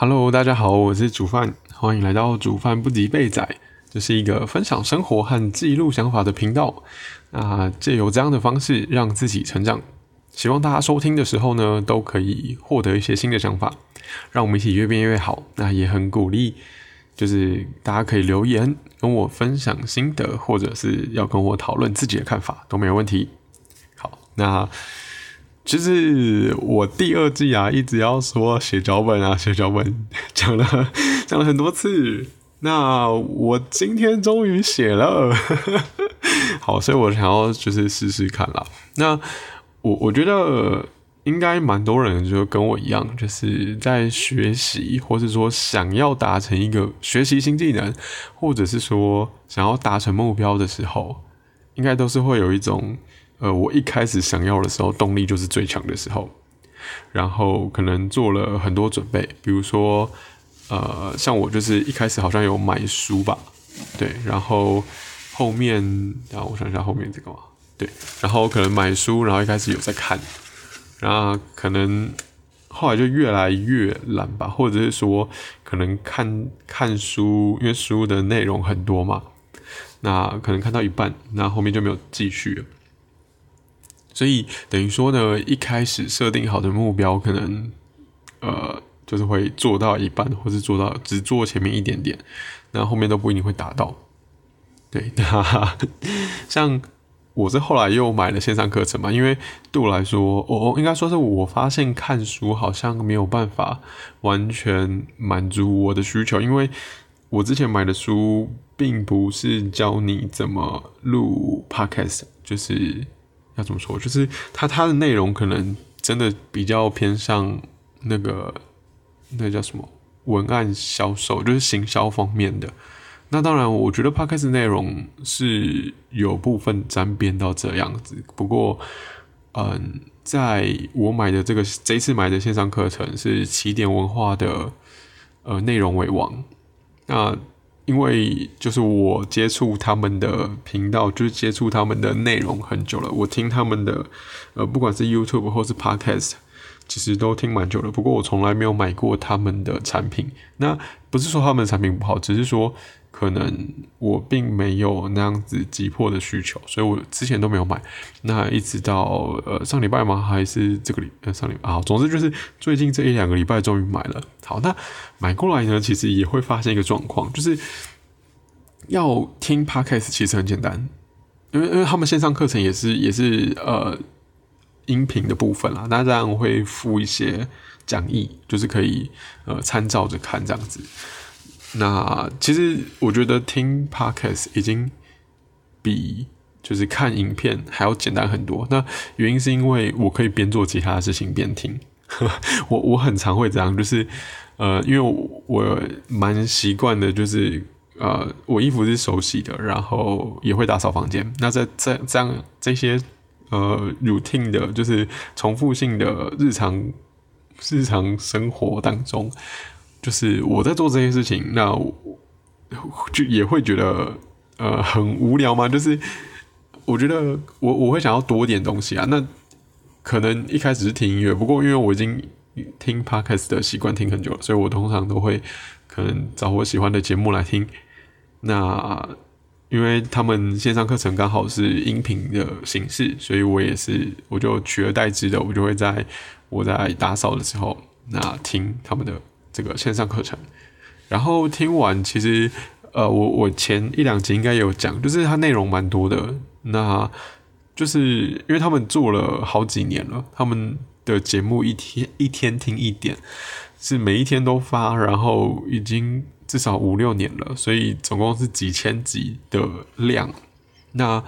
Hello，大家好，我是煮饭，欢迎来到煮饭不及备仔。这是一个分享生活和记录想法的频道。那借由这样的方式让自己成长，希望大家收听的时候呢，都可以获得一些新的想法，让我们一起越变越好。那也很鼓励，就是大家可以留言跟我分享心得，或者是要跟我讨论自己的看法都没有问题。好，那就是我第二季啊，一直要说写脚本啊，写脚本，讲了讲了很多次。那我今天终于写了，好，所以我想要就是试试看啦。那我我觉得应该蛮多人就跟我一样，就是在学习，或是说想要达成一个学习新技能，或者是说想要达成目标的时候，应该都是会有一种，呃，我一开始想要的时候，动力就是最强的时候，然后可能做了很多准备，比如说。呃，像我就是一开始好像有买书吧，对，然后后面，然后我想一下后面这个嘛，对，然后可能买书，然后一开始有在看，然后可能后来就越来越懒吧，或者是说可能看看书，因为书的内容很多嘛，那可能看到一半，那后面就没有继续了，所以等于说呢，一开始设定好的目标可能，呃。就是会做到一半，或是做到只做前面一点点，那后面都不一定会达到。对，像我是后来又买了线上课程嘛，因为对我来说，我应该说是我发现看书好像没有办法完全满足我的需求，因为我之前买的书并不是教你怎么录 podcast，就是要怎么说，就是它它的内容可能真的比较偏向那个。那叫什么文案销售，就是行销方面的。那当然，我觉得 podcast 内容是有部分沾边到这样子。不过，嗯，在我买的这个这一次买的线上课程是起点文化的，呃，内容为王。那因为就是我接触他们的频道，就是接触他们的内容很久了，我听他们的，呃，不管是 YouTube 或是 podcast。其实都听蛮久了，不过我从来没有买过他们的产品。那不是说他们的产品不好，只是说可能我并没有那样子急迫的需求，所以我之前都没有买。那一直到呃上礼拜吗？还是这个礼呃上礼拜啊？总之就是最近这一两个礼拜终于买了。好，那买过来呢，其实也会发现一个状况，就是要听 podcast 其实很简单，因为因为他们线上课程也是也是呃。音频的部分啦，那这样会附一些讲义，就是可以呃参照着看这样子。那其实我觉得听 podcast 已经比就是看影片还要简单很多。那原因是因为我可以边做其他的事情边听。我我很常会这样，就是呃，因为我蛮习惯的，就是呃，我衣服是手洗的，然后也会打扫房间。那在在这样这些。呃，routine 的，就是重复性的日常日常生活当中，就是我在做这些事情，那就也会觉得呃很无聊吗？就是我觉得我我会想要多点东西啊。那可能一开始是听音乐，不过因为我已经听 podcast 的习惯听很久了，所以我通常都会可能找我喜欢的节目来听。那因为他们线上课程刚好是音频的形式，所以我也是我就取而代之的，我就会在我在打扫的时候，那听他们的这个线上课程。然后听完，其实呃，我我前一两集应该有讲，就是它内容蛮多的。那就是因为他们做了好几年了，他们的节目一天一天听一点，是每一天都发，然后已经。至少五六年了，所以总共是几千集的量。那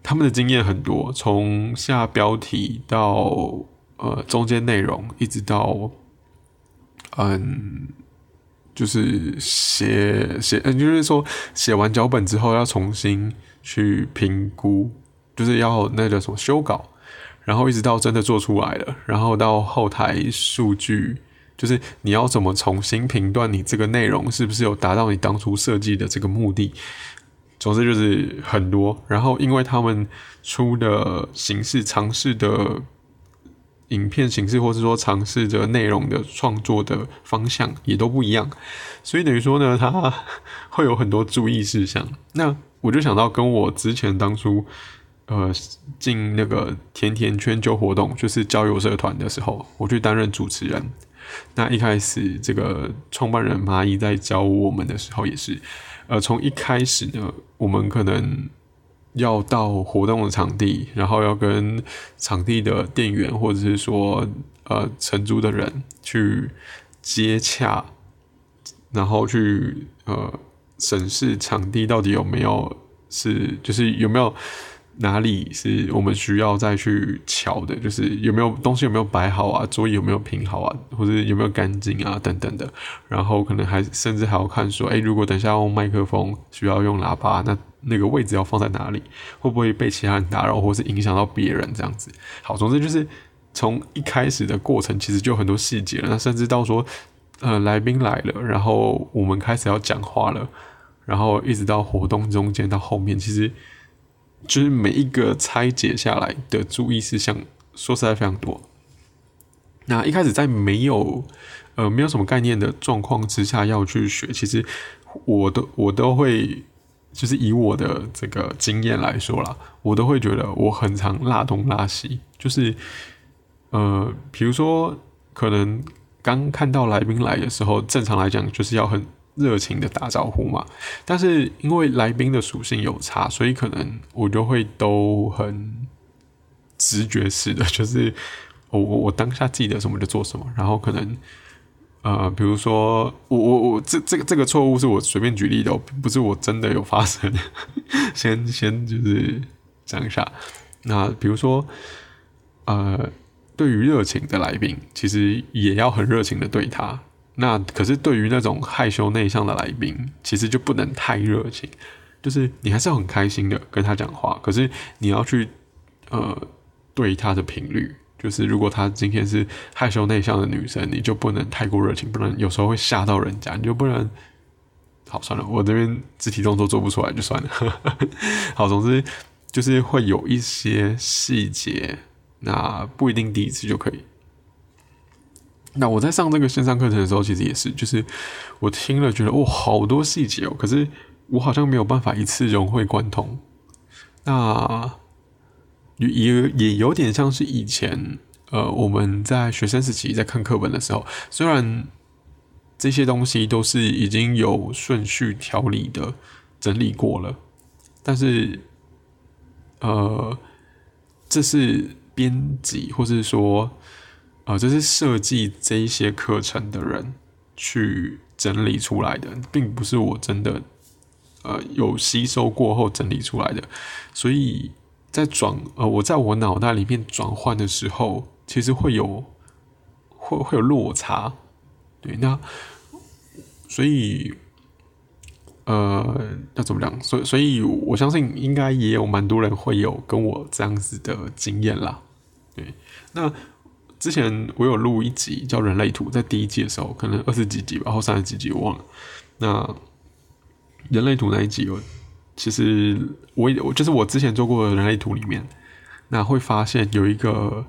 他们的经验很多，从下标题到呃中间内容，一直到嗯，就是写写，嗯，就是说写完脚本之后要重新去评估，就是要那叫什么修稿，然后一直到真的做出来了，然后到后台数据。就是你要怎么重新评断你这个内容是不是有达到你当初设计的这个目的？总之就是很多。然后因为他们出的形式尝试的影片形式，或是说尝试着内容的创作的方向也都不一样，所以等于说呢，它 会有很多注意事项。那我就想到跟我之前当初呃进那个甜甜圈就活动，就是交友社团的时候，我去担任主持人。那一开始这个创办人蚂蚁在教我们的时候，也是呃从一开始呢，我们可能。要到活动的场地，然后要跟场地的店员或者是说呃承租的人去接洽，然后去呃审视场地到底有没有是就是有没有。哪里是我们需要再去瞧的？就是有没有东西有没有摆好啊，桌椅有没有平好啊，或者有没有干净啊等等的。然后可能还甚至还要看说，哎，如果等下用麦克风需要用喇叭，那那个位置要放在哪里？会不会被其他人打扰，或是影响到别人这样子？好，总之就是从一开始的过程其实就很多细节了。那甚至到说，呃，来宾来了，然后我们开始要讲话了，然后一直到活动中间到后面，其实。就是每一个拆解下来的注意事项，说实在非常多。那一开始在没有呃没有什么概念的状况之下要去学，其实我都我都会就是以我的这个经验来说啦，我都会觉得我很常拉东拉西，就是呃比如说可能刚看到来宾来的时候，正常来讲就是要很。热情的打招呼嘛，但是因为来宾的属性有差，所以可能我就会都很直觉式的，就是我我我当下记得什么就做什么，然后可能呃，比如说我我我这这个这个错误是我随便举例的，不是我真的有发生，先先就是讲一下，那比如说呃，对于热情的来宾，其实也要很热情的对他。那可是对于那种害羞内向的来宾，其实就不能太热情，就是你还是要很开心的跟他讲话。可是你要去呃对他的频率，就是如果她今天是害羞内向的女生，你就不能太过热情，不能有时候会吓到人家，你就不能。好，算了，我这边肢体动作做不出来就算了。好，总之就是会有一些细节，那不一定第一次就可以。那我在上这个线上课程的时候，其实也是，就是我听了觉得哦，好多细节哦，可是我好像没有办法一次融会贯通。那也也有点像是以前呃我们在学生时期在看课本的时候，虽然这些东西都是已经有顺序条理的整理过了，但是呃这是编辑或是说。啊，这是设计这一些课程的人去整理出来的，并不是我真的呃有吸收过后整理出来的。所以在转呃我在我脑袋里面转换的时候，其实会有会会有落差。对，那所以呃要怎么讲？所以所以我相信应该也有蛮多人会有跟我这样子的经验啦。对，那。之前我有录一集叫《人类图》，在第一季的时候，可能二十几集吧，或三十几集我忘了。那人类图那一集，有其实我我就是我之前做过的人类图里面，那会发现有一个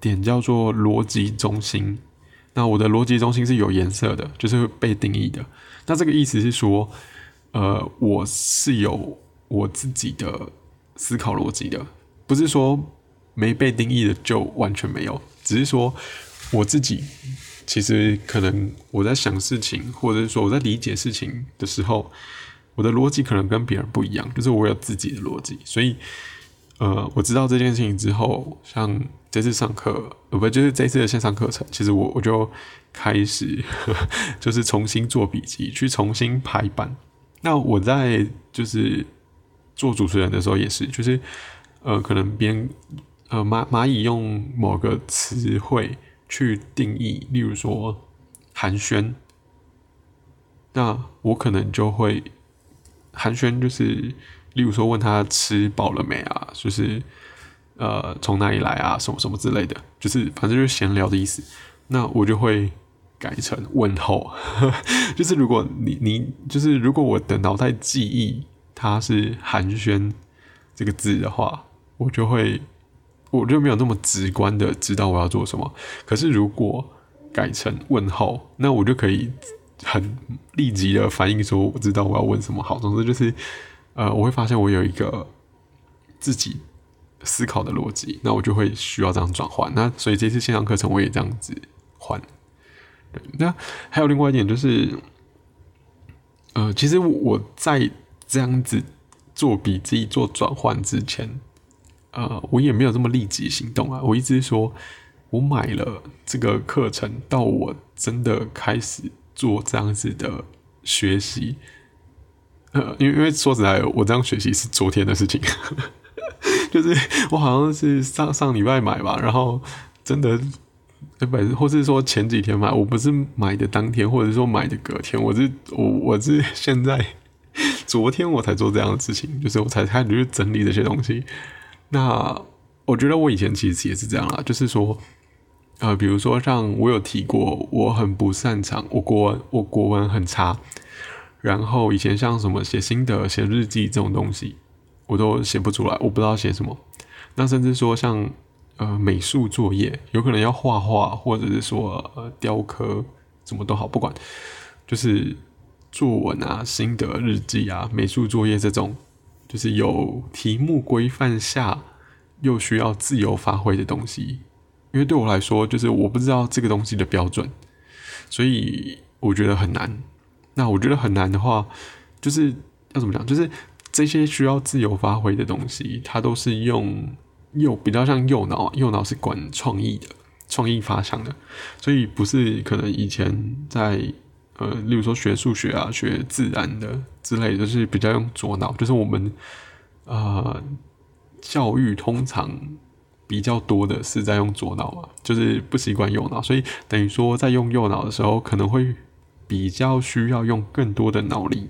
点叫做逻辑中心。那我的逻辑中心是有颜色的，就是被定义的。那这个意思是说，呃，我是有我自己的思考逻辑的，不是说没被定义的就完全没有。只是说，我自己其实可能我在想事情，或者是说我在理解事情的时候，我的逻辑可能跟别人不一样，就是我有自己的逻辑。所以，呃，我知道这件事情之后，像这次上课，呃，不就是这次的线上课程，其实我我就开始 就是重新做笔记，去重新排版。那我在就是做主持人的时候也是，就是呃，可能别人。呃，蚂蚂蚁用某个词汇去定义，例如说寒暄，那我可能就会寒暄，就是例如说问他吃饱了没啊，就是呃从哪里来啊，什么什么之类的，就是反正就是闲聊的意思。那我就会改成问候，就是如果你你就是如果我的脑袋记忆它是寒暄这个字的话，我就会。我就没有那么直观的知道我要做什么。可是如果改成问候，那我就可以很立即的反应说我知道我要问什么。好，总之就是，呃，我会发现我有一个自己思考的逻辑，那我就会需要这样转换。那所以这次线上课程我也这样子换。对，那还有另外一点就是，呃，其实我在这样子做笔记、做转换之前。呃，我也没有这么立即行动啊。我一直说，我买了这个课程，到我真的开始做这样子的学习，呃，因为因为说实在，我这样学习是昨天的事情，就是我好像是上上礼拜买吧，然后真的，不，或是说前几天买，我不是买的当天，或者说买的隔天，我是我我是现在昨天我才做这样的事情，就是我才开始去整理这些东西。那我觉得我以前其实也是这样啦，就是说，呃，比如说像我有提过，我很不擅长我国文，我国文很差。然后以前像什么写心得、写日记这种东西，我都写不出来，我不知道写什么。那甚至说像呃美术作业，有可能要画画，或者是说呃雕刻，什么都好，不管，就是作文啊、心得日记啊、美术作业这种。就是有题目规范下又需要自由发挥的东西，因为对我来说，就是我不知道这个东西的标准，所以我觉得很难。那我觉得很难的话，就是要怎么讲？就是这些需要自由发挥的东西，它都是用右比较像右脑，右脑是管创意的、创意发想的，所以不是可能以前在。呃，例如说学数学啊，学自然的之类，就是比较用左脑。就是我们呃教育通常比较多的是在用左脑嘛，就是不习惯右脑，所以等于说在用右脑的时候，可能会比较需要用更多的脑力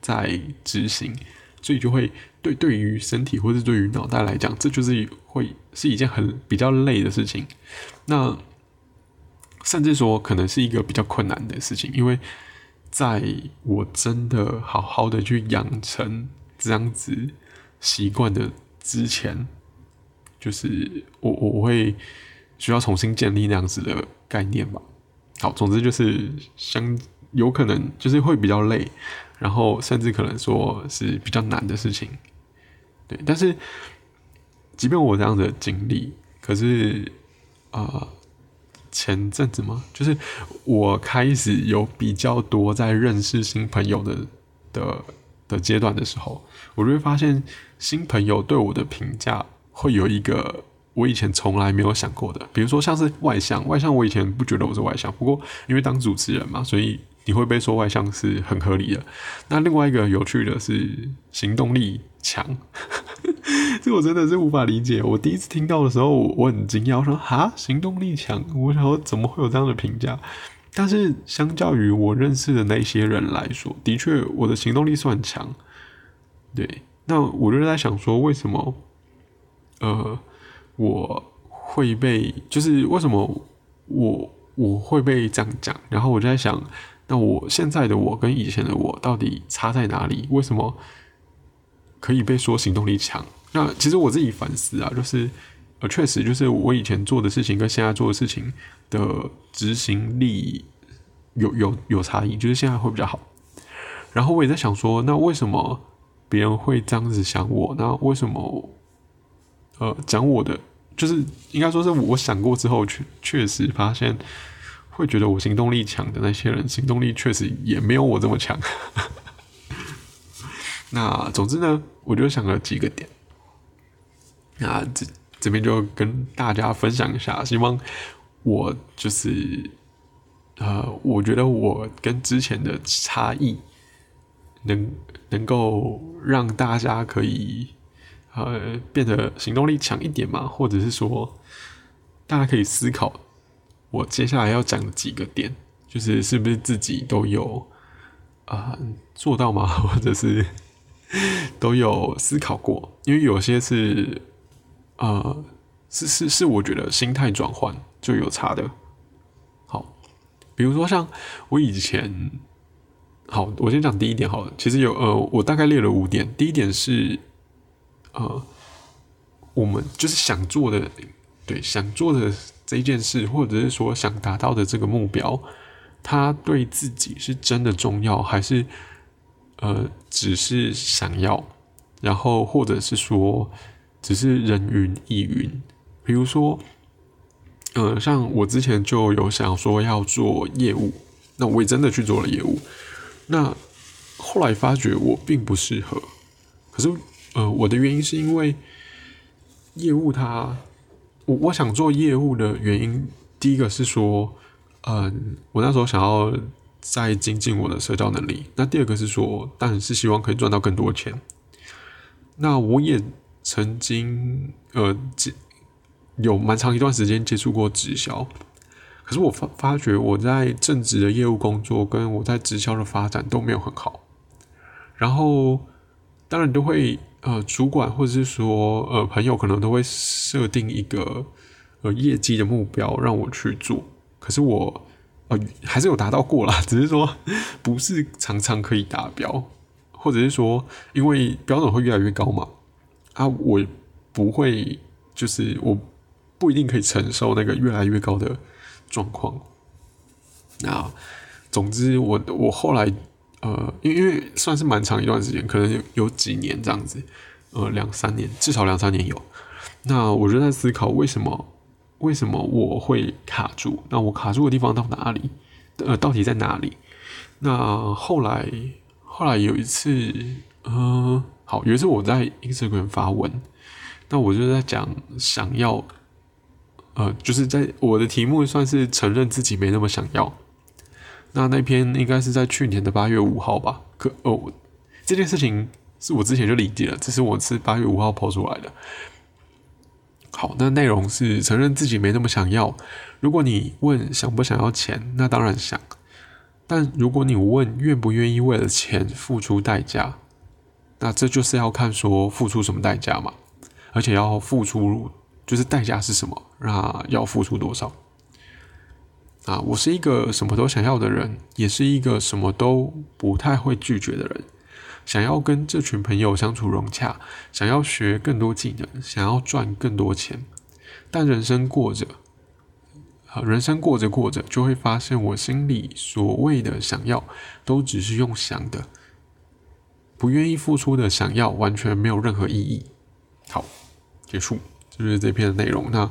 在执行，所以就会对对于身体或是对于脑袋来讲，这就是会是一件很比较累的事情。那甚至说，可能是一个比较困难的事情，因为在我真的好好的去养成这样子习惯的之前，就是我我会需要重新建立那样子的概念吧。好，总之就是相有可能就是会比较累，然后甚至可能说是比较难的事情。对，但是即便我这样的经历，可是啊。前阵子吗？就是我开始有比较多在认识新朋友的的的阶段的时候，我就会发现新朋友对我的评价会有一个我以前从来没有想过的。比如说像是外向，外向我以前不觉得我是外向，不过因为当主持人嘛，所以你会被说外向是很合理的。那另外一个有趣的是行动力强。这我真的是无法理解。我第一次听到的时候，我很惊讶，我说：“哈，行动力强。”我想说，怎么会有这样的评价？但是相较于我认识的那些人来说，的确我的行动力算强。对，那我就在想说，为什么？呃，我会被，就是为什么我我会被这样讲？然后我就在想，那我现在的我跟以前的我到底差在哪里？为什么可以被说行动力强？那其实我自己反思啊，就是呃，确实就是我以前做的事情跟现在做的事情的执行力有有有差异，就是现在会比较好。然后我也在想说，那为什么别人会这样子想我？那为什么呃讲我的，就是应该说是我想过之后，确确实发现会觉得我行动力强的那些人，行动力确实也没有我这么强。那总之呢，我就想了几个点。那这这边就跟大家分享一下，希望我就是呃，我觉得我跟之前的差异能能够让大家可以呃变得行动力强一点嘛，或者是说大家可以思考我接下来要讲的几个点，就是是不是自己都有啊做到吗？或者是都有思考过？因为有些是。呃，是是是，我觉得心态转换就有差的。好，比如说像我以前，好，我先讲第一点好了。其实有呃，我大概列了五点。第一点是，呃，我们就是想做的，对，想做的这件事，或者是说想达到的这个目标，他对自己是真的重要，还是呃只是想要？然后或者是说只是人云亦云？比如说，呃，像我之前就有想说要做业务，那我也真的去做了业务，那后来发觉我并不适合。可是，呃，我的原因是因为业务它，我我想做业务的原因，第一个是说，嗯，我那时候想要再精进我的社交能力。那第二个是说，当然是希望可以赚到更多钱。那我也曾经，呃，有蛮长一段时间接触过直销，可是我发发觉我在正职的业务工作跟我在直销的发展都没有很好，然后。当然都会，呃，主管或者是说，呃，朋友可能都会设定一个，呃，业绩的目标让我去做。可是我，呃，还是有达到过啦，只是说不是常常可以达标，或者是说，因为标准会越来越高嘛，啊，我不会，就是我不一定可以承受那个越来越高的状况。那总之，我我后来。呃，因为因为算是蛮长一段时间，可能有有几年这样子，呃，两三年，至少两三年有。那我就在思考，为什么为什么我会卡住？那我卡住的地方到哪里？呃，到底在哪里？那后来后来有一次，呃，好，有一次我在 Instagram 发文，那我就在讲想要，呃，就是在我的题目算是承认自己没那么想要。那那篇应该是在去年的八月五号吧？可哦，这件事情是我之前就理解了，只是我是八月五号抛出来的。好，那内容是承认自己没那么想要。如果你问想不想要钱，那当然想。但如果你问愿不愿意为了钱付出代价，那这就是要看说付出什么代价嘛，而且要付出就是代价是什么，那要付出多少。啊，我是一个什么都想要的人，也是一个什么都不太会拒绝的人。想要跟这群朋友相处融洽，想要学更多技能，想要赚更多钱。但人生过着，啊，人生过着过着，就会发现我心里所谓的想要，都只是用想的，不愿意付出的想要，完全没有任何意义。好，结束，就是这篇的内容。那。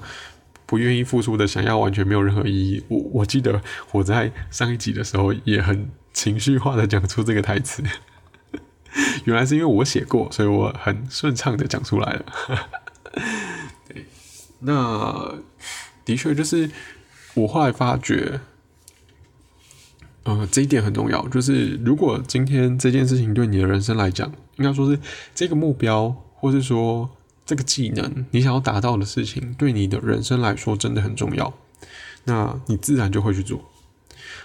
不愿意付出的，想要完全没有任何意义。我我记得我在上一集的时候也很情绪化的讲出这个台词，原来是因为我写过，所以我很顺畅的讲出来了。对，那的确就是我后来发觉，呃，这一点很重要，就是如果今天这件事情对你的人生来讲，应该说是这个目标，或是说。这个技能，你想要达到的事情，对你的人生来说真的很重要，那你自然就会去做。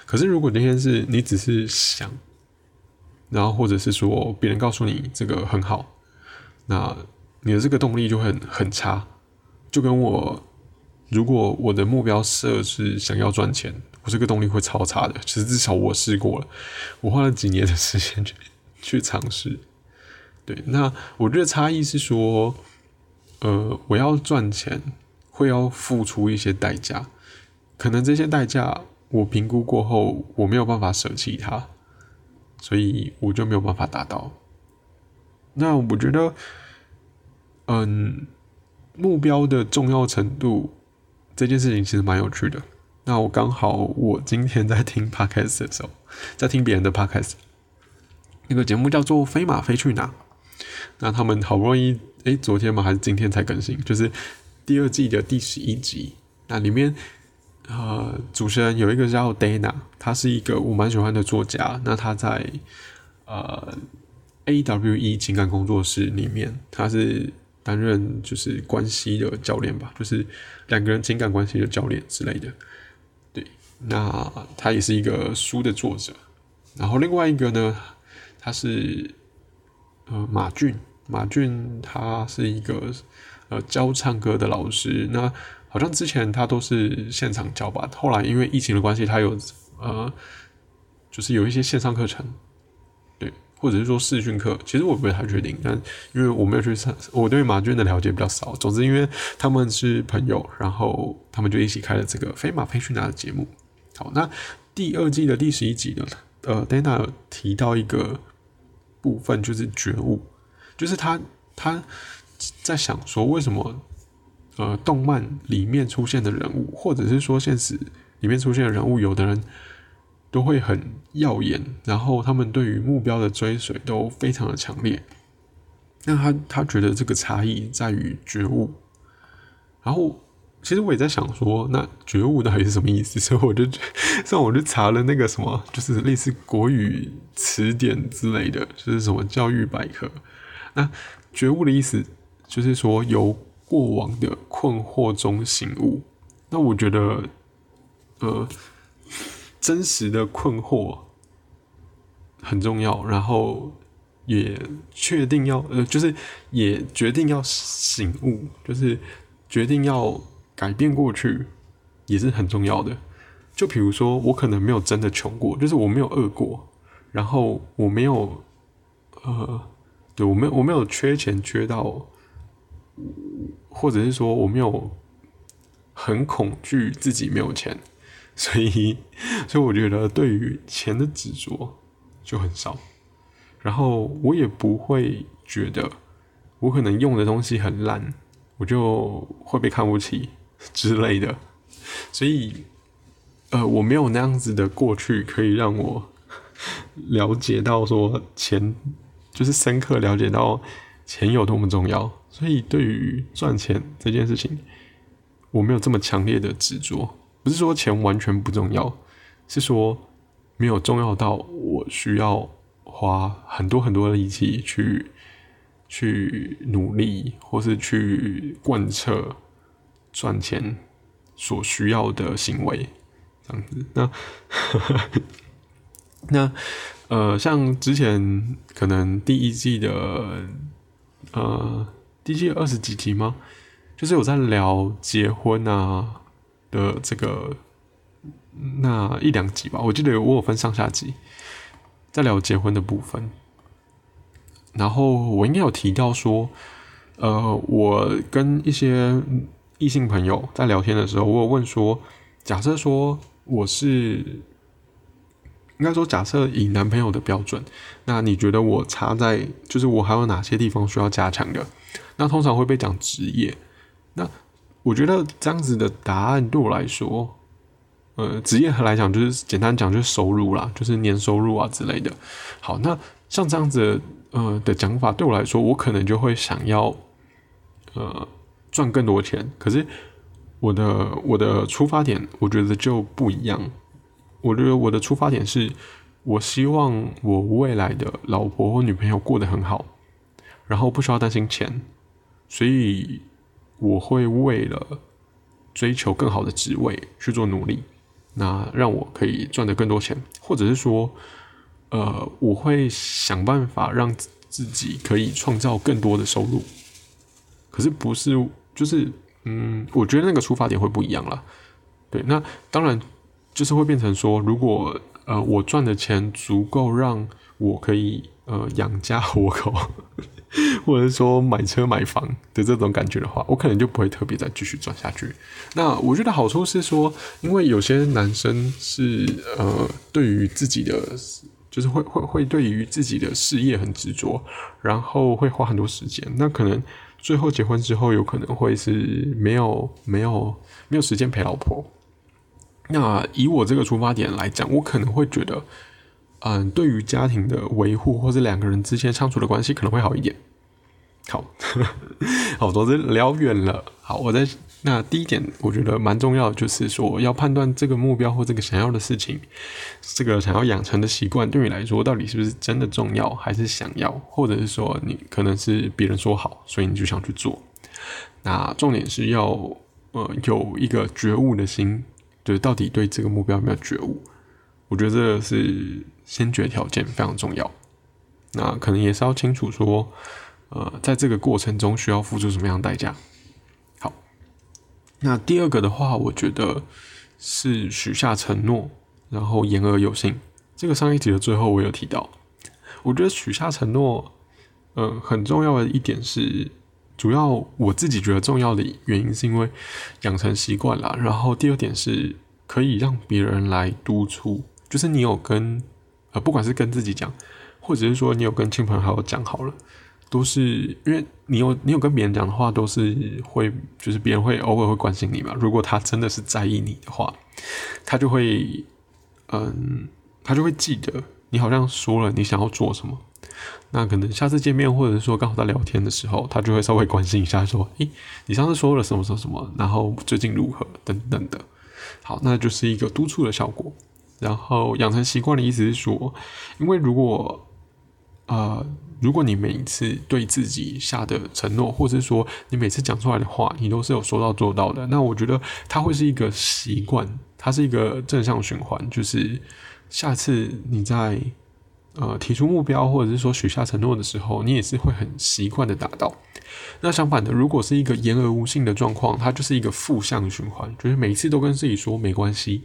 可是，如果那天是你只是想，然后或者是说别人告诉你这个很好，那你的这个动力就会很很差。就跟我，如果我的目标设是想要赚钱，我这个动力会超差的。其实至少我试过了，我花了几年的时间去去尝试。对，那我觉得差异是说。呃，我要赚钱，会要付出一些代价，可能这些代价我评估过后，我没有办法舍弃它，所以我就没有办法达到。那我觉得，嗯，目标的重要程度这件事情其实蛮有趣的。那我刚好我今天在听 podcast 的时候，在听别人的 podcast，那个节目叫做《飞马飞去哪》。那他们好不容易，诶，昨天吗？还是今天才更新？就是第二季的第十一集。那里面，呃，主持人有一个叫 Dana，他是一个我蛮喜欢的作家。那他在呃 AWE 情感工作室里面，他是担任就是关系的教练吧，就是两个人情感关系的教练之类的。对，那他也是一个书的作者。然后另外一个呢，他是。呃，马俊，马俊他是一个呃教唱歌的老师。那好像之前他都是现场教吧，后来因为疫情的关系，他有呃，就是有一些线上课程。对或者是说视讯课，其实我不太确定，但因为我没有去上，我对马俊的了解比较少。总之，因为他们是朋友，然后他们就一起开了这个飞马培训的节目。好，那第二季的第十一集呢？呃，Dana 提到一个部分，就是觉悟，就是他他在想说，为什么呃，动漫里面出现的人物，或者是说现实里面出现的人物，有的人。都会很耀眼，然后他们对于目标的追随都非常的强烈。那他他觉得这个差异在于觉悟。然后其实我也在想说，那觉悟到底是什么意思？所以我就上我就查了那个什么，就是类似国语词典之类的，就是什么教育百科。那觉悟的意思就是说由过往的困惑中醒悟。那我觉得，呃。真实的困惑很重要，然后也确定要呃，就是也决定要醒悟，就是决定要改变过去，也是很重要的。就比如说，我可能没有真的穷过，就是我没有饿过，然后我没有呃，对我没有我没有缺钱缺到，或者是说我没有很恐惧自己没有钱。所以，所以我觉得对于钱的执着就很少，然后我也不会觉得我可能用的东西很烂，我就会被看不起之类的。所以，呃，我没有那样子的过去可以让我了解到说钱就是深刻了解到钱有多么重要。所以，对于赚钱这件事情，我没有这么强烈的执着。不是说钱完全不重要，是说没有重要到我需要花很多很多的力气去去努力，或是去贯彻赚钱所需要的行为，这样子。那 那呃，像之前可能第一季的呃第一季二十几集吗？就是有在聊结婚啊。的这个那一两集吧，我记得我有分上下集，在聊结婚的部分。然后我应该有提到说，呃，我跟一些异性朋友在聊天的时候，我有问说，假设说我是应该说假设以男朋友的标准，那你觉得我差在就是我还有哪些地方需要加强的？那通常会被讲职业，那。我觉得这样子的答案对我来说，呃，职业来讲就是简单讲就是收入啦，就是年收入啊之类的。好，那像这样子呃的讲法对我来说，我可能就会想要呃赚更多钱。可是我的我的出发点，我觉得就不一样。我觉得我的出发点是，我希望我未来的老婆或女朋友过得很好，然后不需要担心钱，所以。我会为了追求更好的职位去做努力，那让我可以赚得更多钱，或者是说，呃，我会想办法让自己可以创造更多的收入。可是不是，就是，嗯，我觉得那个出发点会不一样了。对，那当然就是会变成说，如果呃我赚的钱足够让我可以呃养家活口。或者是说买车买房的这种感觉的话，我可能就不会特别再继续赚下去。那我觉得好处是说，因为有些男生是呃，对于自己的就是会会会对于自己的事业很执着，然后会花很多时间。那可能最后结婚之后，有可能会是没有没有没有时间陪老婆。那以我这个出发点来讲，我可能会觉得。嗯，对于家庭的维护，或者两个人之间相处的关系可能会好一点。好，好，总之聊远了。好，我在那第一点，我觉得蛮重要的，就是说要判断这个目标或这个想要的事情，这个想要养成的习惯，对你来说到底是不是真的重要，还是想要，或者是说你可能是别人说好，所以你就想去做。那重点是要呃有一个觉悟的心，就是到底对这个目标有没有觉悟。我觉得这是先决条件，非常重要。那可能也是要清楚说，呃，在这个过程中需要付出什么样的代价。好，那第二个的话，我觉得是许下承诺，然后言而有信。这个上一集的最后我有提到，我觉得许下承诺，嗯，很重要的一点是，主要我自己觉得重要的原因是因为养成习惯了。然后第二点是可以让别人来督促，就是你有跟呃，不管是跟自己讲，或者是说你有跟亲朋好友讲好了。都是因为你有你有跟别人讲的话，都是会就是别人会偶尔会关心你嘛。如果他真的是在意你的话，他就会嗯，他就会记得你好像说了你想要做什么。那可能下次见面，或者说刚好在聊天的时候，他就会稍微关心一下，说：“诶，你上次说了什么什么什么，然后最近如何等等的。”好，那就是一个督促的效果。然后养成习惯的意思是说，因为如果呃。如果你每一次对自己下的承诺，或者是说你每次讲出来的话，你都是有说到做到的，那我觉得它会是一个习惯，它是一个正向循环。就是下次你在呃提出目标，或者是说许下承诺的时候，你也是会很习惯的达到。那相反的，如果是一个言而无信的状况，它就是一个负向循环，就是每一次都跟自己说没关系。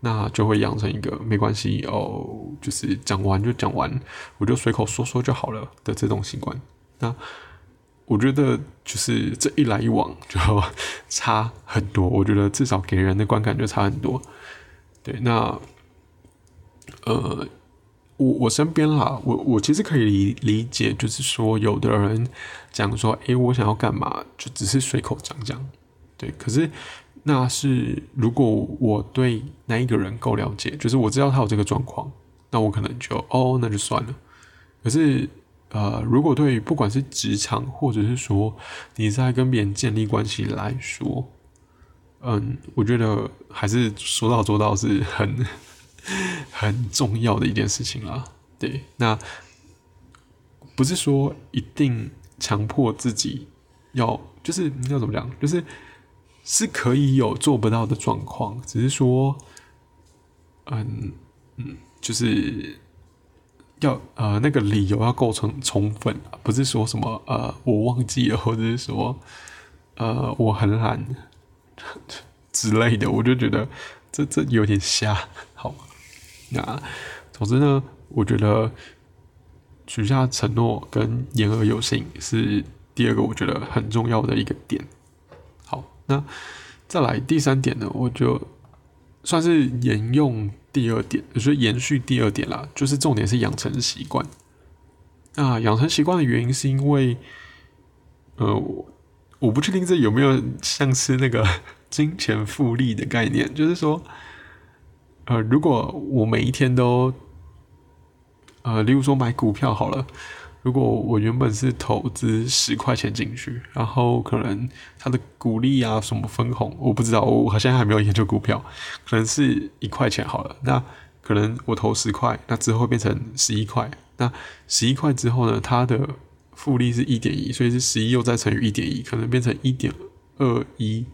那就会养成一个没关系哦，就是讲完就讲完，我就随口说说就好了的这种习惯。那我觉得就是这一来一往就差很多，我觉得至少给人的观感就差很多。对，那呃，我我身边啦，我我其实可以理理解，就是说有的人讲说，诶，我想要干嘛，就只是随口讲讲，对，可是。那是如果我对那一个人够了解，就是我知道他有这个状况，那我可能就哦，那就算了。可是呃，如果对不管是职场或者是说你在跟别人建立关系来说，嗯，我觉得还是说到做到是很 很重要的一件事情啦。对，那不是说一定强迫自己要，就是要怎么讲，就是。是可以有做不到的状况，只是说，嗯嗯，就是要呃那个理由要构成充分，不是说什么呃我忘记了，或者是说呃我很懒 之类的，我就觉得这这有点瞎。好，那总之呢，我觉得许下承诺跟言而有信是第二个我觉得很重要的一个点。好那再来第三点呢，我就算是沿用第二点，就是延续第二点啦，就是重点是养成习惯。那养成习惯的原因是因为，呃，我我不确定这有没有像是那个 金钱复利的概念，就是说，呃，如果我每一天都，呃，例如说买股票好了。如果我原本是投资十块钱进去，然后可能它的股利啊什么分红，我不知道，我好像还没有研究股票，可能是一块钱好了。那可能我投十块，那之后变成十一块，那十一块之后呢，它的复利是一点一，所以是十一又再乘以一点一，可能变成一点二一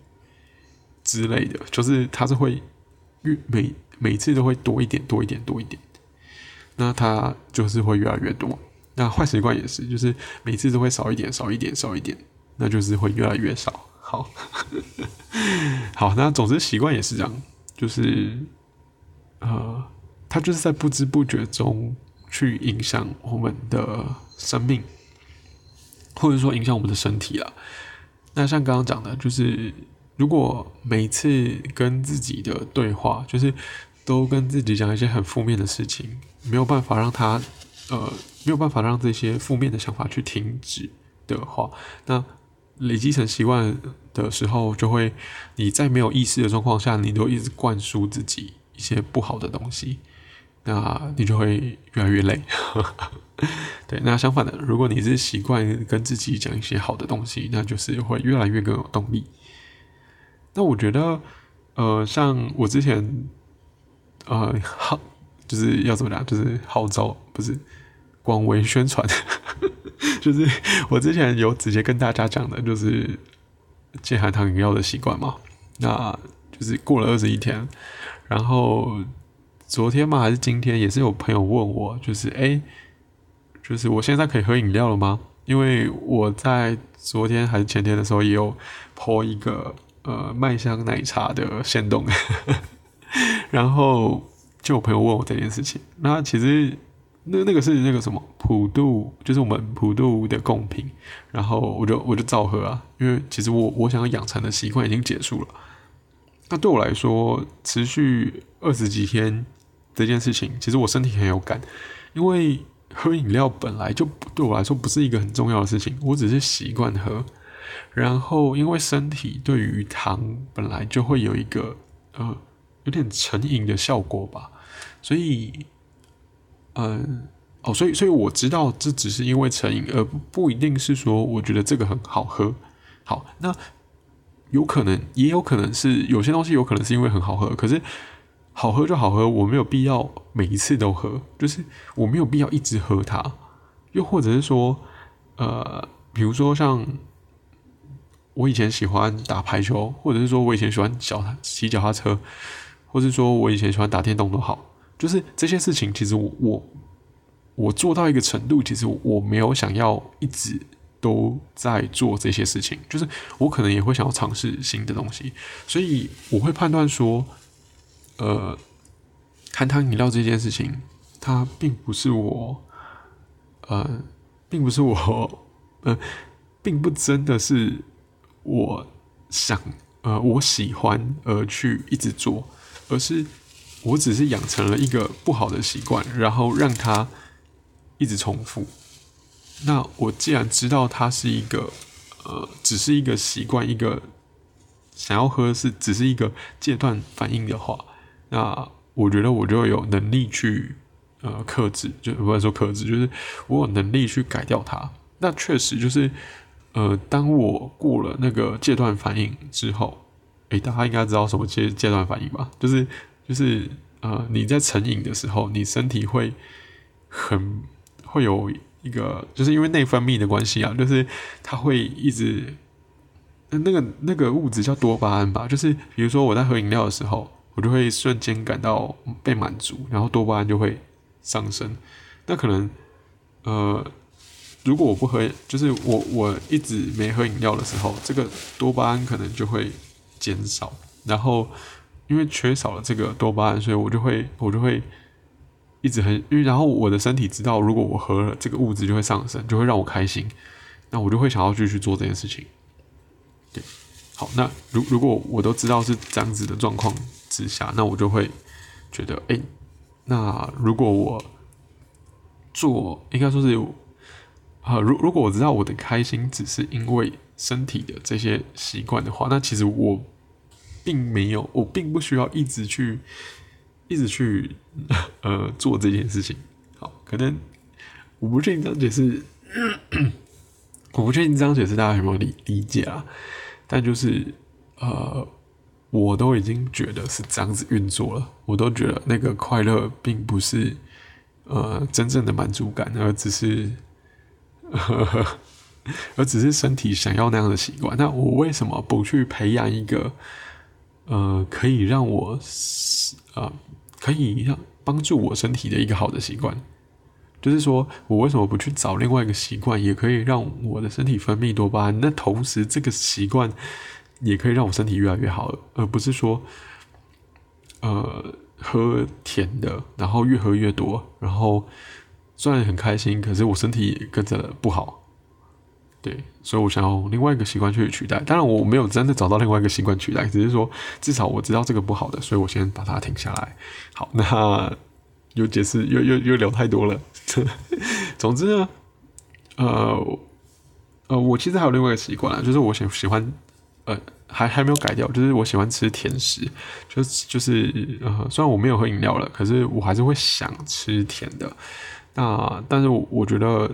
之类的，就是它是会越每每次都会多一点，多一点，多一点，那它就是会越来越多。那坏习惯也是，就是每次都会少一点，少一点，少一点，那就是会越来越少。好，好，那总之习惯也是这样，就是呃，它就是在不知不觉中去影响我们的生命，或者说影响我们的身体了。那像刚刚讲的，就是如果每次跟自己的对话，就是都跟自己讲一些很负面的事情，没有办法让他呃。没有办法让这些负面的想法去停止的话，那累积成习惯的时候，就会你在没有意识的状况下，你都一直灌输自己一些不好的东西，那你就会越来越累。对，那相反的，如果你是习惯跟自己讲一些好的东西，那就是会越来越更有动力。那我觉得，呃，像我之前，呃，号就是要怎么讲，就是号召不是。广为宣传，就是我之前有直接跟大家讲的，就是戒含糖饮料的习惯嘛。那就是过了二十一天，然后昨天嘛还是今天，也是有朋友问我，就是哎，就是我现在可以喝饮料了吗？因为我在昨天还是前天的时候也有泼一个呃麦香奶茶的限动，然后就有朋友问我这件事情。那其实。那那个是那个什么普渡，就是我们普渡的贡品，然后我就我就照喝啊，因为其实我我想要养成的习惯已经结束了。那对我来说，持续二十几天这件事情，其实我身体很有感，因为喝饮料本来就对我来说不是一个很重要的事情，我只是习惯喝。然后因为身体对于糖本来就会有一个呃有点成瘾的效果吧，所以。嗯，哦，所以，所以我知道这只是因为成瘾，而不一定是说我觉得这个很好喝。好，那有可能，也有可能是有些东西有可能是因为很好喝，可是好喝就好喝，我没有必要每一次都喝，就是我没有必要一直喝它。又或者是说，呃，比如说像我以前喜欢打排球，或者是说我以前喜欢脚骑脚踏车，或是说我以前喜欢打电动都好。就是这些事情，其实我我我做到一个程度，其实我没有想要一直都在做这些事情。就是我可能也会想要尝试新的东西，所以我会判断说，呃，含糖饮料这件事情，它并不是我，呃，并不是我，呃，并不真的是我想，呃，我喜欢而去一直做，而是。我只是养成了一个不好的习惯，然后让它一直重复。那我既然知道它是一个，呃，只是一个习惯，一个想要喝是只是一个戒断反应的话，那我觉得我就有能力去呃克制，就不能说克制，就是我有能力去改掉它。那确实就是，呃，当我过了那个戒断反应之后，诶，大家应该知道什么戒戒断反应吧？就是。就是呃，你在成瘾的时候，你身体会很会有一个，就是因为内分泌的关系啊，就是它会一直那个那个物质叫多巴胺吧，就是比如说我在喝饮料的时候，我就会瞬间感到被满足，然后多巴胺就会上升。那可能呃，如果我不喝，就是我我一直没喝饮料的时候，这个多巴胺可能就会减少，然后。因为缺少了这个多巴胺，所以我就会我就会一直很，因为然后我的身体知道，如果我喝了这个物质就会上升，就会让我开心，那我就会想要继续做这件事情。对，好，那如如果我都知道是这样子的状况之下，那我就会觉得，哎，那如果我做，应该说是，啊，如如果我知道我的开心只是因为身体的这些习惯的话，那其实我。并没有，我并不需要一直去，一直去，呃，做这件事情。好，可能我不确定这样解释，我不确定这样解释大家有没有理理解啊？但就是，呃，我都已经觉得是这样子运作了，我都觉得那个快乐并不是，呃，真正的满足感，而只是，而只是身体想要那样的习惯。那我为什么不去培养一个？呃，可以让我，呃，可以让帮助我身体的一个好的习惯，就是说我为什么不去找另外一个习惯，也可以让我的身体分泌多巴胺？那同时这个习惯也可以让我身体越来越好，而不是说，呃，喝甜的，然后越喝越多，然后虽然很开心，可是我身体也跟着不好。对，所以我想要另外一个习惯去取代。当然，我没有真的找到另外一个习惯取代，只是说至少我知道这个不好的，所以我先把它停下来。好，那又解释又又又聊太多了。总之呢，呃呃，我其实还有另外一个习惯啊，就是我喜喜欢呃还还没有改掉，就是我喜欢吃甜食，就是就是呃，虽然我没有喝饮料了，可是我还是会想吃甜的。那但是我觉得。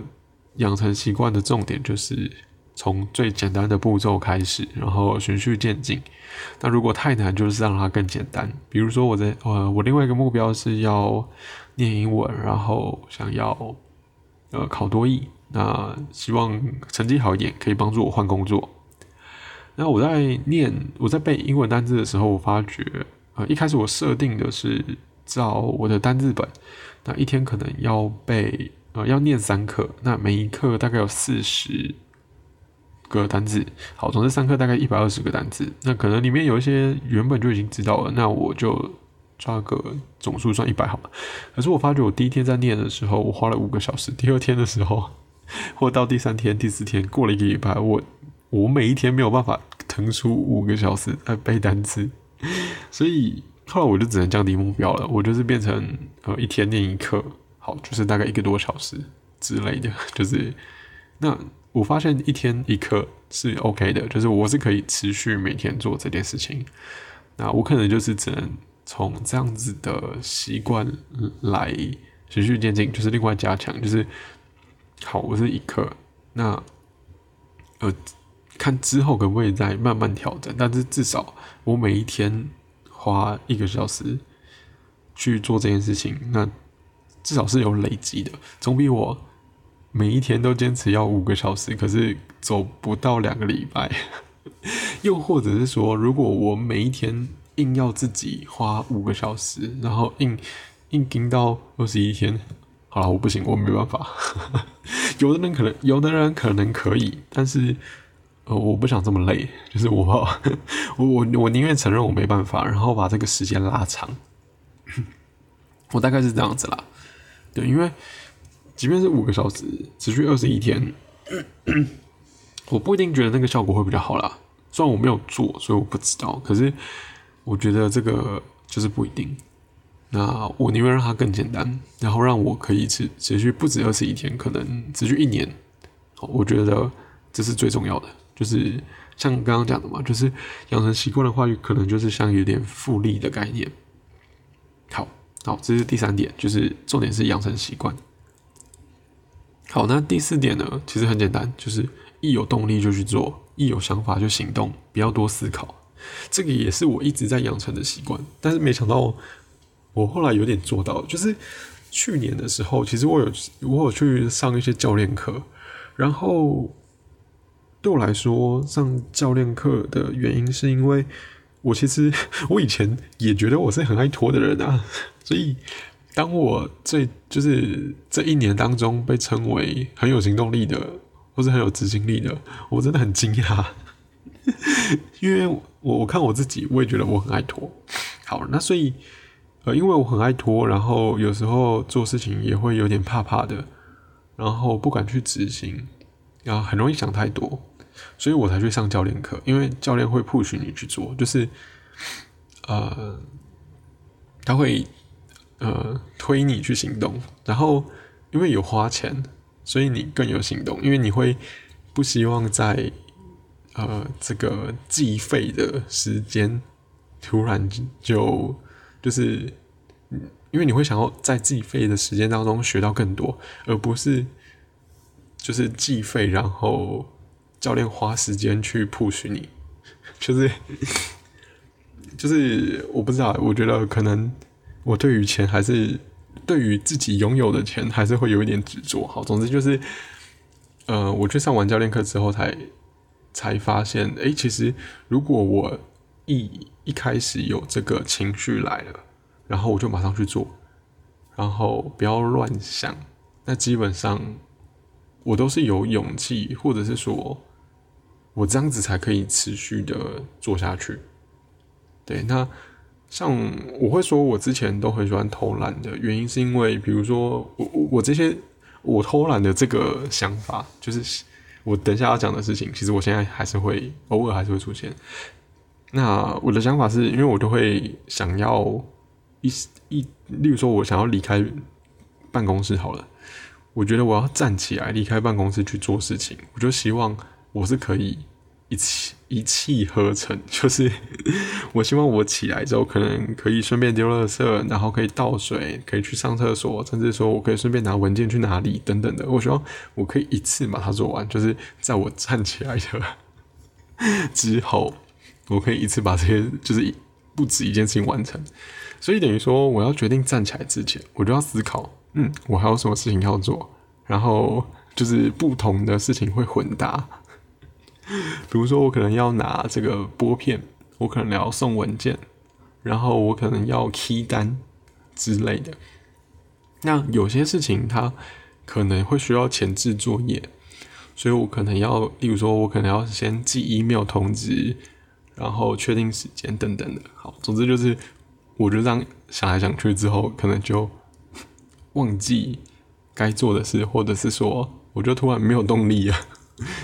养成习惯的重点就是从最简单的步骤开始，然后循序渐进。那如果太难，就是让它更简单。比如说，我在呃，我另外一个目标是要念英文，然后想要呃考多译，那希望成绩好一点，可以帮助我换工作。那我在念我在背英文单字的时候，我发觉呃一开始我设定的是照我的单字本，那一天可能要背。呃，要念三课，那每一课大概有四十个单字。好，总之三课大概一百二十个单字。那可能里面有一些原本就已经知道了，那我就抓个总数算一百好了。可是我发觉我第一天在念的时候，我花了五个小时；第二天的时候，或到第三天、第四天，过了一个礼拜，我我每一天没有办法腾出五个小时来背单词，所以后来我就只能降低目标了，我就是变成呃一天练一课，好，就是大概一个多小时之类的，就是那。我发现一天一课是 OK 的，就是我是可以持续每天做这件事情。那我可能就是只能从这样子的习惯来循序渐进，就是另外加强。就是好，我是一课，那呃看之后可不可以再慢慢调整。但是至少我每一天花一个小时去做这件事情，那至少是有累积的，总比我。每一天都坚持要五个小时，可是走不到两个礼拜。又或者是说，如果我每一天硬要自己花五个小时，然后硬硬盯到二十一天，好了，我不行，我没办法。有的人可能，有的人可能可以，但是呃，我不想这么累。就是我，我我我宁愿承认我没办法，然后把这个时间拉长。我大概是这样子啦，对，因为。即便是五个小时，持续二十一天，我不一定觉得那个效果会比较好啦。虽然我没有做，所以我不知道。可是我觉得这个就是不一定。那我宁愿让它更简单，然后让我可以持持续不止二十一天，可能持续一年。我觉得这是最重要的。就是像刚刚讲的嘛，就是养成习惯的话，可能就是像有点复利的概念。好，好，这是第三点，就是重点是养成习惯。好，那第四点呢？其实很简单，就是一有动力就去做，一有想法就行动，不要多思考。这个也是我一直在养成的习惯，但是没想到我后来有点做到。就是去年的时候，其实我有我有去上一些教练课，然后对我来说，上教练课的原因是因为我其实 我以前也觉得我是很爱拖的人啊，所以。当我这就是这一年当中被称为很有行动力的，或是很有执行力的，我真的很惊讶，因为我我看我自己，我也觉得我很爱拖。好，那所以呃，因为我很爱拖，然后有时候做事情也会有点怕怕的，然后不敢去执行，然后很容易想太多，所以我才去上教练课，因为教练会 push 你去做，就是呃，他会。呃，推你去行动，然后因为有花钱，所以你更有行动，因为你会不希望在呃这个计费的时间突然就就是因为你会想要在计费的时间当中学到更多，而不是就是计费，然后教练花时间去 push 你，就是 就是我不知道，我觉得可能。我对于钱还是对于自己拥有的钱还是会有一点执着。好，总之就是，呃，我去上完教练课之后，才才发现，哎，其实如果我一一开始有这个情绪来了，然后我就马上去做，然后不要乱想，那基本上我都是有勇气，或者是说我这样子才可以持续的做下去。对，那。像我会说，我之前都很喜欢偷懒的原因，是因为比如说我我我这些我偷懒的这个想法，就是我等一下要讲的事情，其实我现在还是会偶尔还是会出现。那我的想法是因为我都会想要一一，例如说我想要离开办公室好了，我觉得我要站起来离开办公室去做事情，我就希望我是可以。一气一气呵成，就是我希望我起来之后，可能可以顺便丢垃圾，然后可以倒水，可以去上厕所，甚至说我可以顺便拿文件去哪里等等的。我希望我可以一次把它做完，就是在我站起来的之后，我可以一次把这些就是不止一件事情完成。所以等于说，我要决定站起来之前，我就要思考，嗯，我还有什么事情要做，然后就是不同的事情会混搭。比如说，我可能要拿这个拨片，我可能要送文件，然后我可能要批单之类的。那有些事情它可能会需要前置作业，所以我可能要，例如说，我可能要先寄 email 通知，然后确定时间等等的。好，总之就是我就这样想来想去之后，可能就忘记该做的事，或者是说，我就突然没有动力了，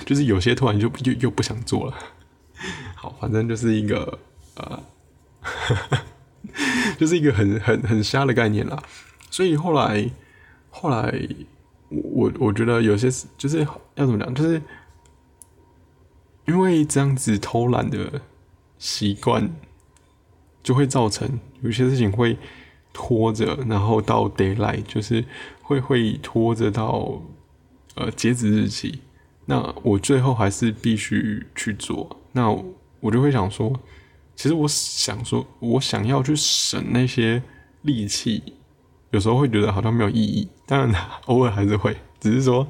就是有些突然就又又不想做了。好，反正就是一个呃，就是一个很很很瞎的概念啦。所以后来后来，我我觉得有些就是要怎么讲，就是因为这样子偷懒的习惯。就会造成有些事情会拖着，然后到 d a y l i g h t 就是会会拖着到呃截止日期。那我最后还是必须去做。那我就会想说，其实我想说，我想要去省那些力气，有时候会觉得好像没有意义。当然，偶尔还是会，只是说，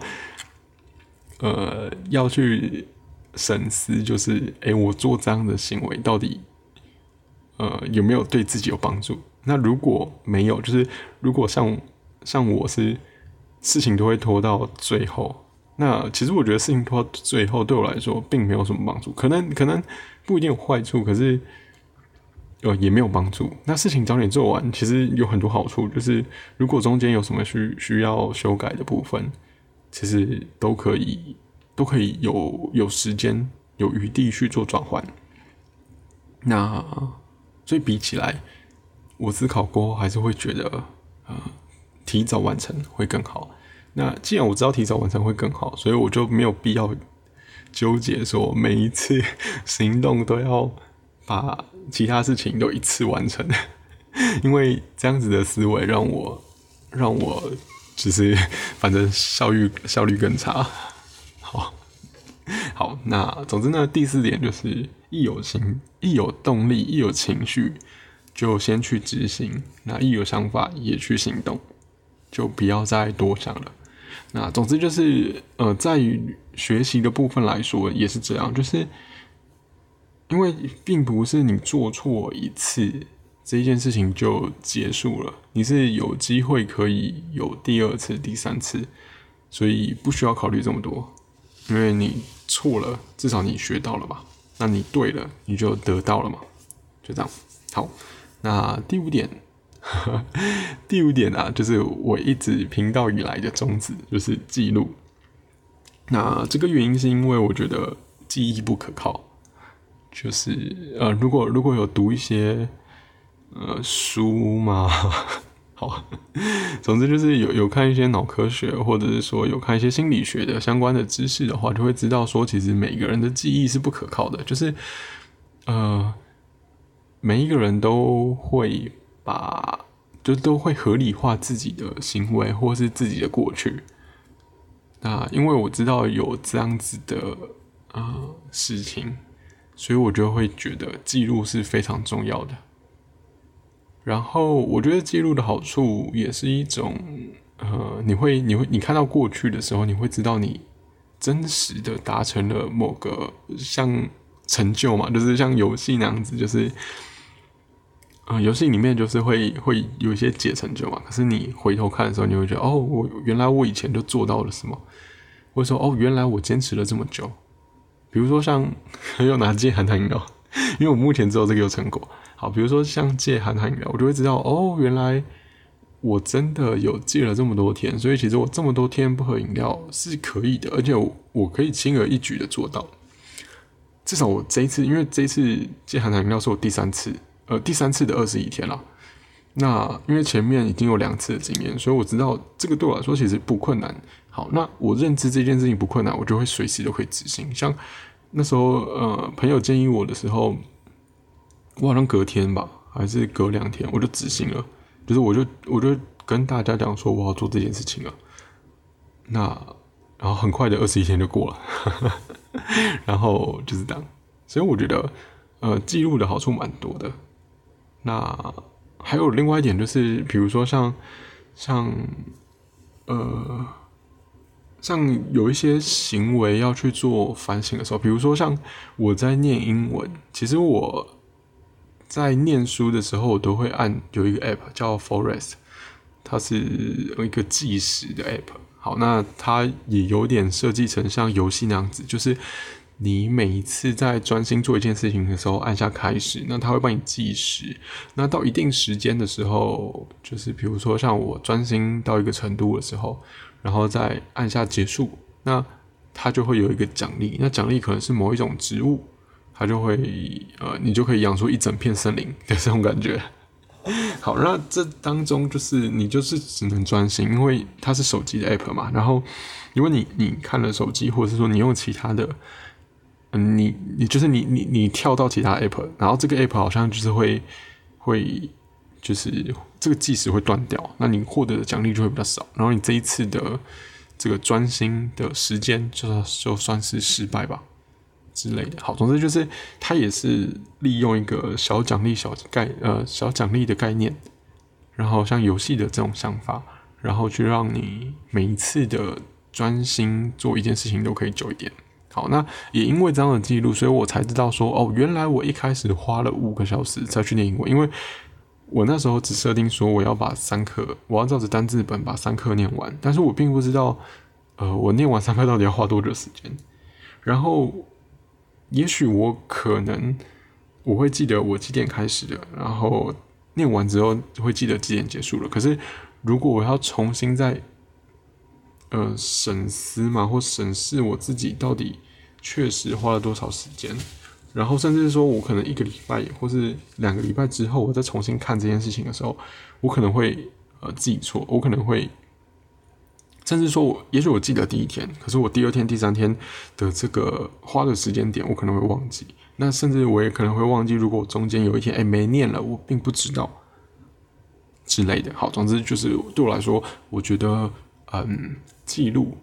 呃，要去审思，就是哎，我做这样的行为到底。呃，有没有对自己有帮助？那如果没有，就是如果像像我是事情都会拖到最后，那其实我觉得事情拖到最后对我来说并没有什么帮助，可能可能不一定有坏处，可是呃也没有帮助。那事情早点做完，其实有很多好处，就是如果中间有什么需需要修改的部分，其实都可以都可以有有时间有余地去做转换。那。所以比起来，我思考过还是会觉得，呃，提早完成会更好。那既然我知道提早完成会更好，所以我就没有必要纠结说每一次 行动都要把其他事情都一次完成，因为这样子的思维让我让我只是 反正效率效率更差。好，好，那总之呢，第四点就是。一有情，一有动力，一有情绪，就先去执行；那一有想法，也去行动，就不要再多想了。那总之就是，呃，在于学习的部分来说，也是这样，就是因为并不是你做错一次这件事情就结束了，你是有机会可以有第二次、第三次，所以不需要考虑这么多，因为你错了，至少你学到了吧。那你对了，你就得到了嘛，就这样。好，那第五点，第五点啊，就是我一直频道以来的宗旨，就是记录。那这个原因是因为我觉得记忆不可靠，就是呃，如果如果有读一些呃书嘛。好，总之就是有有看一些脑科学，或者是说有看一些心理学的相关的知识的话，就会知道说，其实每个人的记忆是不可靠的，就是呃，每一个人都会把就都会合理化自己的行为或是自己的过去。那因为我知道有这样子的呃事情，所以我就会觉得记录是非常重要的。然后我觉得记录的好处也是一种，呃，你会你会你看到过去的时候，你会知道你真实的达成了某个像成就嘛，就是像游戏那样子，就是，呃，游戏里面就是会会有一些解成就嘛。可是你回头看的时候，你会觉得哦，我原来我以前就做到了什么，或者说哦，原来我坚持了这么久。比如说像 有拿戒含糖饮料，因为我目前只有这个有成果。好，比如说像戒含糖饮料，我就会知道哦，原来我真的有戒了这么多天，所以其实我这么多天不喝饮料是可以的，而且我我可以轻而易举的做到。至少我这一次，因为这一次戒含糖饮料是我第三次，呃，第三次的二十一天了。那因为前面已经有两次的经验，所以我知道这个对我来说其实不困难。好，那我认知这件事情不困难，我就会随时都可以执行。像那时候，呃，朋友建议我的时候。我好像隔天吧，还是隔两天，我就执行了。就是我就我就跟大家讲说我要做这件事情了。那然后很快的二十一天就过了，然后就是这样。所以我觉得，呃，记录的好处蛮多的。那还有另外一点就是，比如说像像呃像有一些行为要去做反省的时候，比如说像我在念英文，其实我。在念书的时候，我都会按有一个 app 叫 Forest，它是一个计时的 app。好，那它也有点设计成像游戏那样子，就是你每一次在专心做一件事情的时候，按下开始，那它会帮你计时。那到一定时间的时候，就是比如说像我专心到一个程度的时候，然后再按下结束，那它就会有一个奖励。那奖励可能是某一种植物，它就会呃，你就可以养出一整片森林的这种感觉。好，那这当中就是你就是只能专心，因为它是手机的 app 嘛。然后，如果你你看了手机，或者是说你用其他的，嗯，你你就是你你你跳到其他 app，然后这个 app 好像就是会会就是这个计时会断掉，那你获得的奖励就会比较少。然后你这一次的这个专心的时间，就就算是失败吧。之类的，好，总之就是它也是利用一个小奖励、小概呃小奖励的概念，然后像游戏的这种想法，然后去让你每一次的专心做一件事情都可以久一点。好，那也因为这样的记录，所以我才知道说，哦，原来我一开始花了五个小时才去念英文，因为我那时候只设定说我要把三课，我要照着单字本把三课念完，但是我并不知道，呃，我念完三课到底要花多久时间，然后。也许我可能我会记得我几点开始的，然后念完之后会记得几点结束了。可是如果我要重新再呃审思嘛，或审视我自己到底确实花了多少时间，然后甚至说我可能一个礼拜或是两个礼拜之后，我再重新看这件事情的时候，我可能会呃记错，我可能会。甚至说，我也许我记得第一天，可是我第二天、第三天的这个花的时间点，我可能会忘记。那甚至我也可能会忘记，如果我中间有一天哎没念了，我并不知道之类的。好，总之就是对我来说，我觉得嗯，记录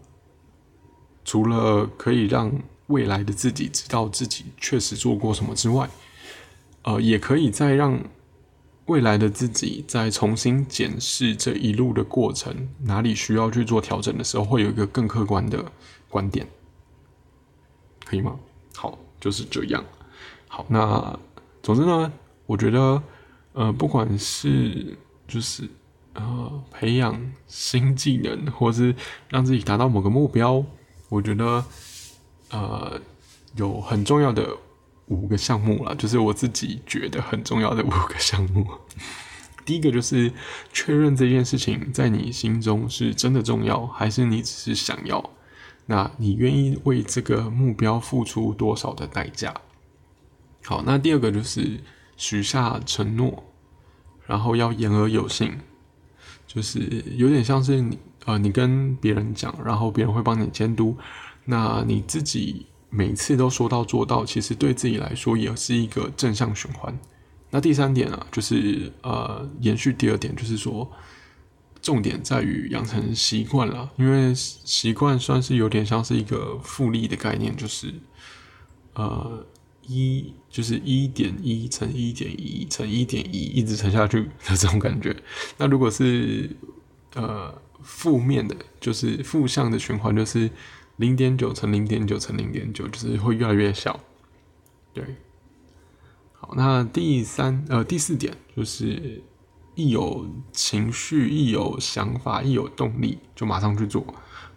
除了可以让未来的自己知道自己确实做过什么之外，呃，也可以再让。未来的自己再重新检视这一路的过程，哪里需要去做调整的时候，会有一个更客观的观点，可以吗？好，就是这样。好，那总之呢，我觉得，呃，不管是就是呃培养新技能，或是让自己达到某个目标，我觉得呃有很重要的。五个项目了，就是我自己觉得很重要的五个项目。第一个就是确认这件事情在你心中是真的重要，还是你只是想要？那你愿意为这个目标付出多少的代价？好，那第二个就是许下承诺，然后要言而有信，就是有点像是你呃，你跟别人讲，然后别人会帮你监督，那你自己。每次都说到做到，其实对自己来说也是一个正向循环。那第三点啊，就是呃，延续第二点，就是说，重点在于养成习惯了，因为习惯算是有点像是一个复利的概念，就是呃一就是一点一乘一点一乘一点一，一直乘下去的这种感觉。那如果是呃负面的，就是负向的循环，就是。零点九乘零点九乘零点九，就是会越来越小。对，好，那第三呃第四点就是，一有情绪、一有想法、一有动力，就马上去做，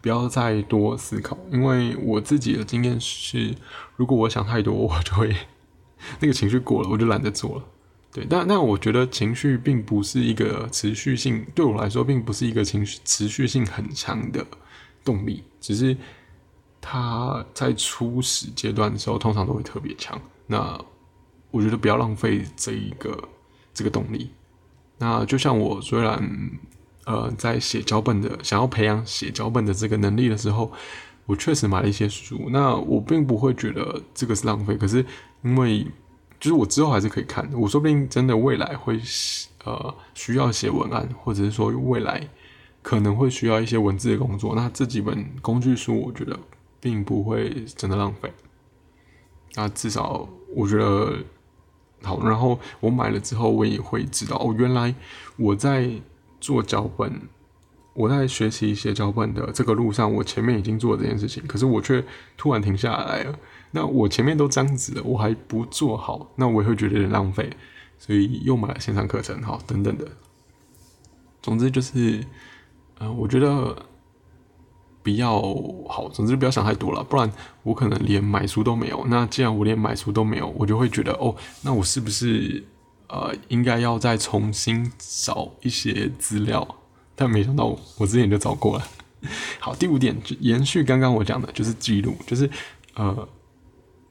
不要再多思考。因为我自己的经验是，如果我想太多，我就会 那个情绪过了，我就懒得做了。对，但但我觉得情绪并不是一个持续性，对我来说并不是一个情绪持续性很强的动力，只是。他在初始阶段的时候，通常都会特别强。那我觉得不要浪费这一个这个动力。那就像我虽然呃在写脚本的，想要培养写脚本的这个能力的时候，我确实买了一些书。那我并不会觉得这个是浪费，可是因为就是我之后还是可以看。我说不定真的未来会呃需要写文案，或者是说未来可能会需要一些文字的工作。那这几本工具书，我觉得。并不会真的浪费，那至少我觉得好。然后我买了之后，我也会知道哦，原来我在做脚本，我在学习写脚本的这个路上，我前面已经做了这件事情，可是我却突然停下来了。那我前面都这样子了，我还不做好，那我也会觉得有点浪费，所以又买了线上课程，好，等等的。总之就是，呃，我觉得。比较好，总之不要想太多了，不然我可能连买书都没有。那既然我连买书都没有，我就会觉得哦，那我是不是呃应该要再重新找一些资料？但没想到我之前就找过了。好，第五点就延续刚刚我讲的，就是记录，就是呃。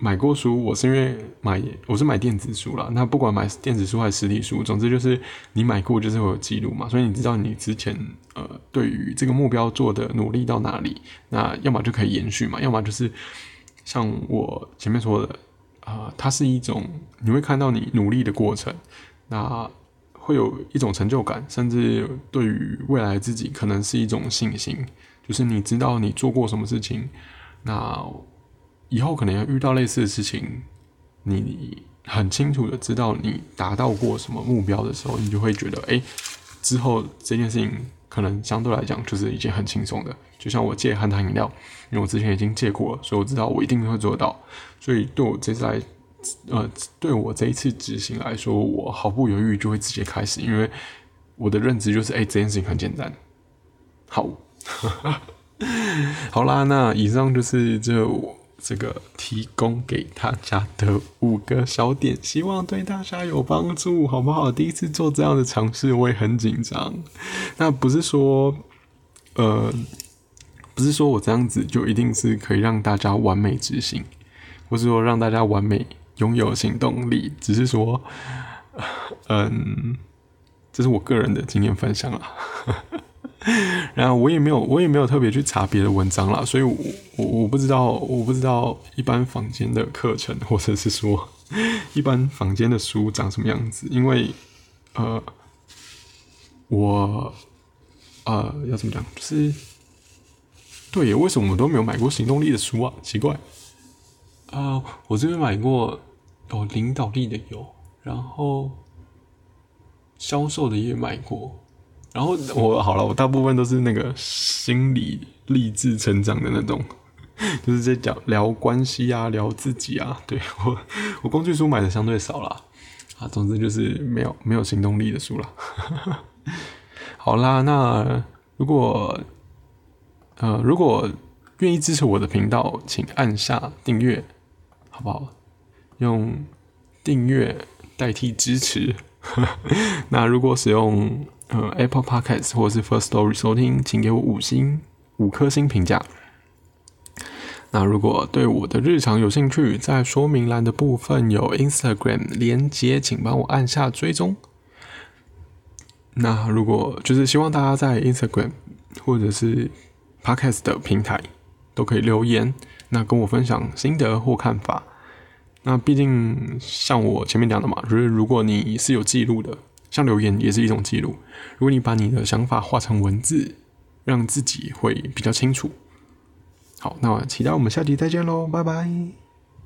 买过书，我是因为买，我是买电子书了。那不管买电子书还是实体书，总之就是你买过就是会有记录嘛，所以你知道你之前呃对于这个目标做的努力到哪里，那要么就可以延续嘛，要么就是像我前面说的啊，它是一种你会看到你努力的过程，那会有一种成就感，甚至对于未来自己可能是一种信心，就是你知道你做过什么事情，那。以后可能要遇到类似的事情，你很清楚的知道你达到过什么目标的时候，你就会觉得，哎，之后这件事情可能相对来讲就是一件很轻松的。就像我戒含糖饮料，因为我之前已经戒过了，所以我知道我一定会做到。所以对我这次来，呃，对我这一次执行来说，我毫不犹豫就会直接开始，因为我的认知就是，哎，这件事情很简单。好，好啦，那以上就是这。这个提供给大家的五个小点，希望对大家有帮助，好不好？第一次做这样的尝试，我也很紧张。那不是说，呃，不是说我这样子就一定是可以让大家完美执行，或是说让大家完美拥有行动力，只是说，嗯，这是我个人的经验分享啊。然后我也没有，我也没有特别去查别的文章啦，所以我我我不知道，我不知道一般房间的课程，或者是说 一般房间的书长什么样子，因为呃，我呃要怎么讲，就是对，为什么我都没有买过行动力的书啊？奇怪啊，我这边买过有领导力的有，然后销售的也买过。然后 我好了，我大部分都是那个心理励志成长的那种，就是在讲聊关系啊，聊自己啊。对我，我工具书买的相对少了啊。总之就是没有没有行动力的书了。好啦，那如果呃如果愿意支持我的频道，请按下订阅，好不好？用订阅代替支持。那如果使用呃，Apple Podcast 或是 First Story 收听，请给我五星五颗星评价。那如果对我的日常有兴趣，在说明栏的部分有 Instagram 连接，请帮我按下追踪。那如果就是希望大家在 Instagram 或者是 Podcast 的平台都可以留言，那跟我分享心得或看法。那毕竟像我前面讲的嘛，就是如果你是有记录的。像留言也是一种记录。如果你把你的想法化成文字，让自己会比较清楚。好，那期待我们下集再见喽，拜拜。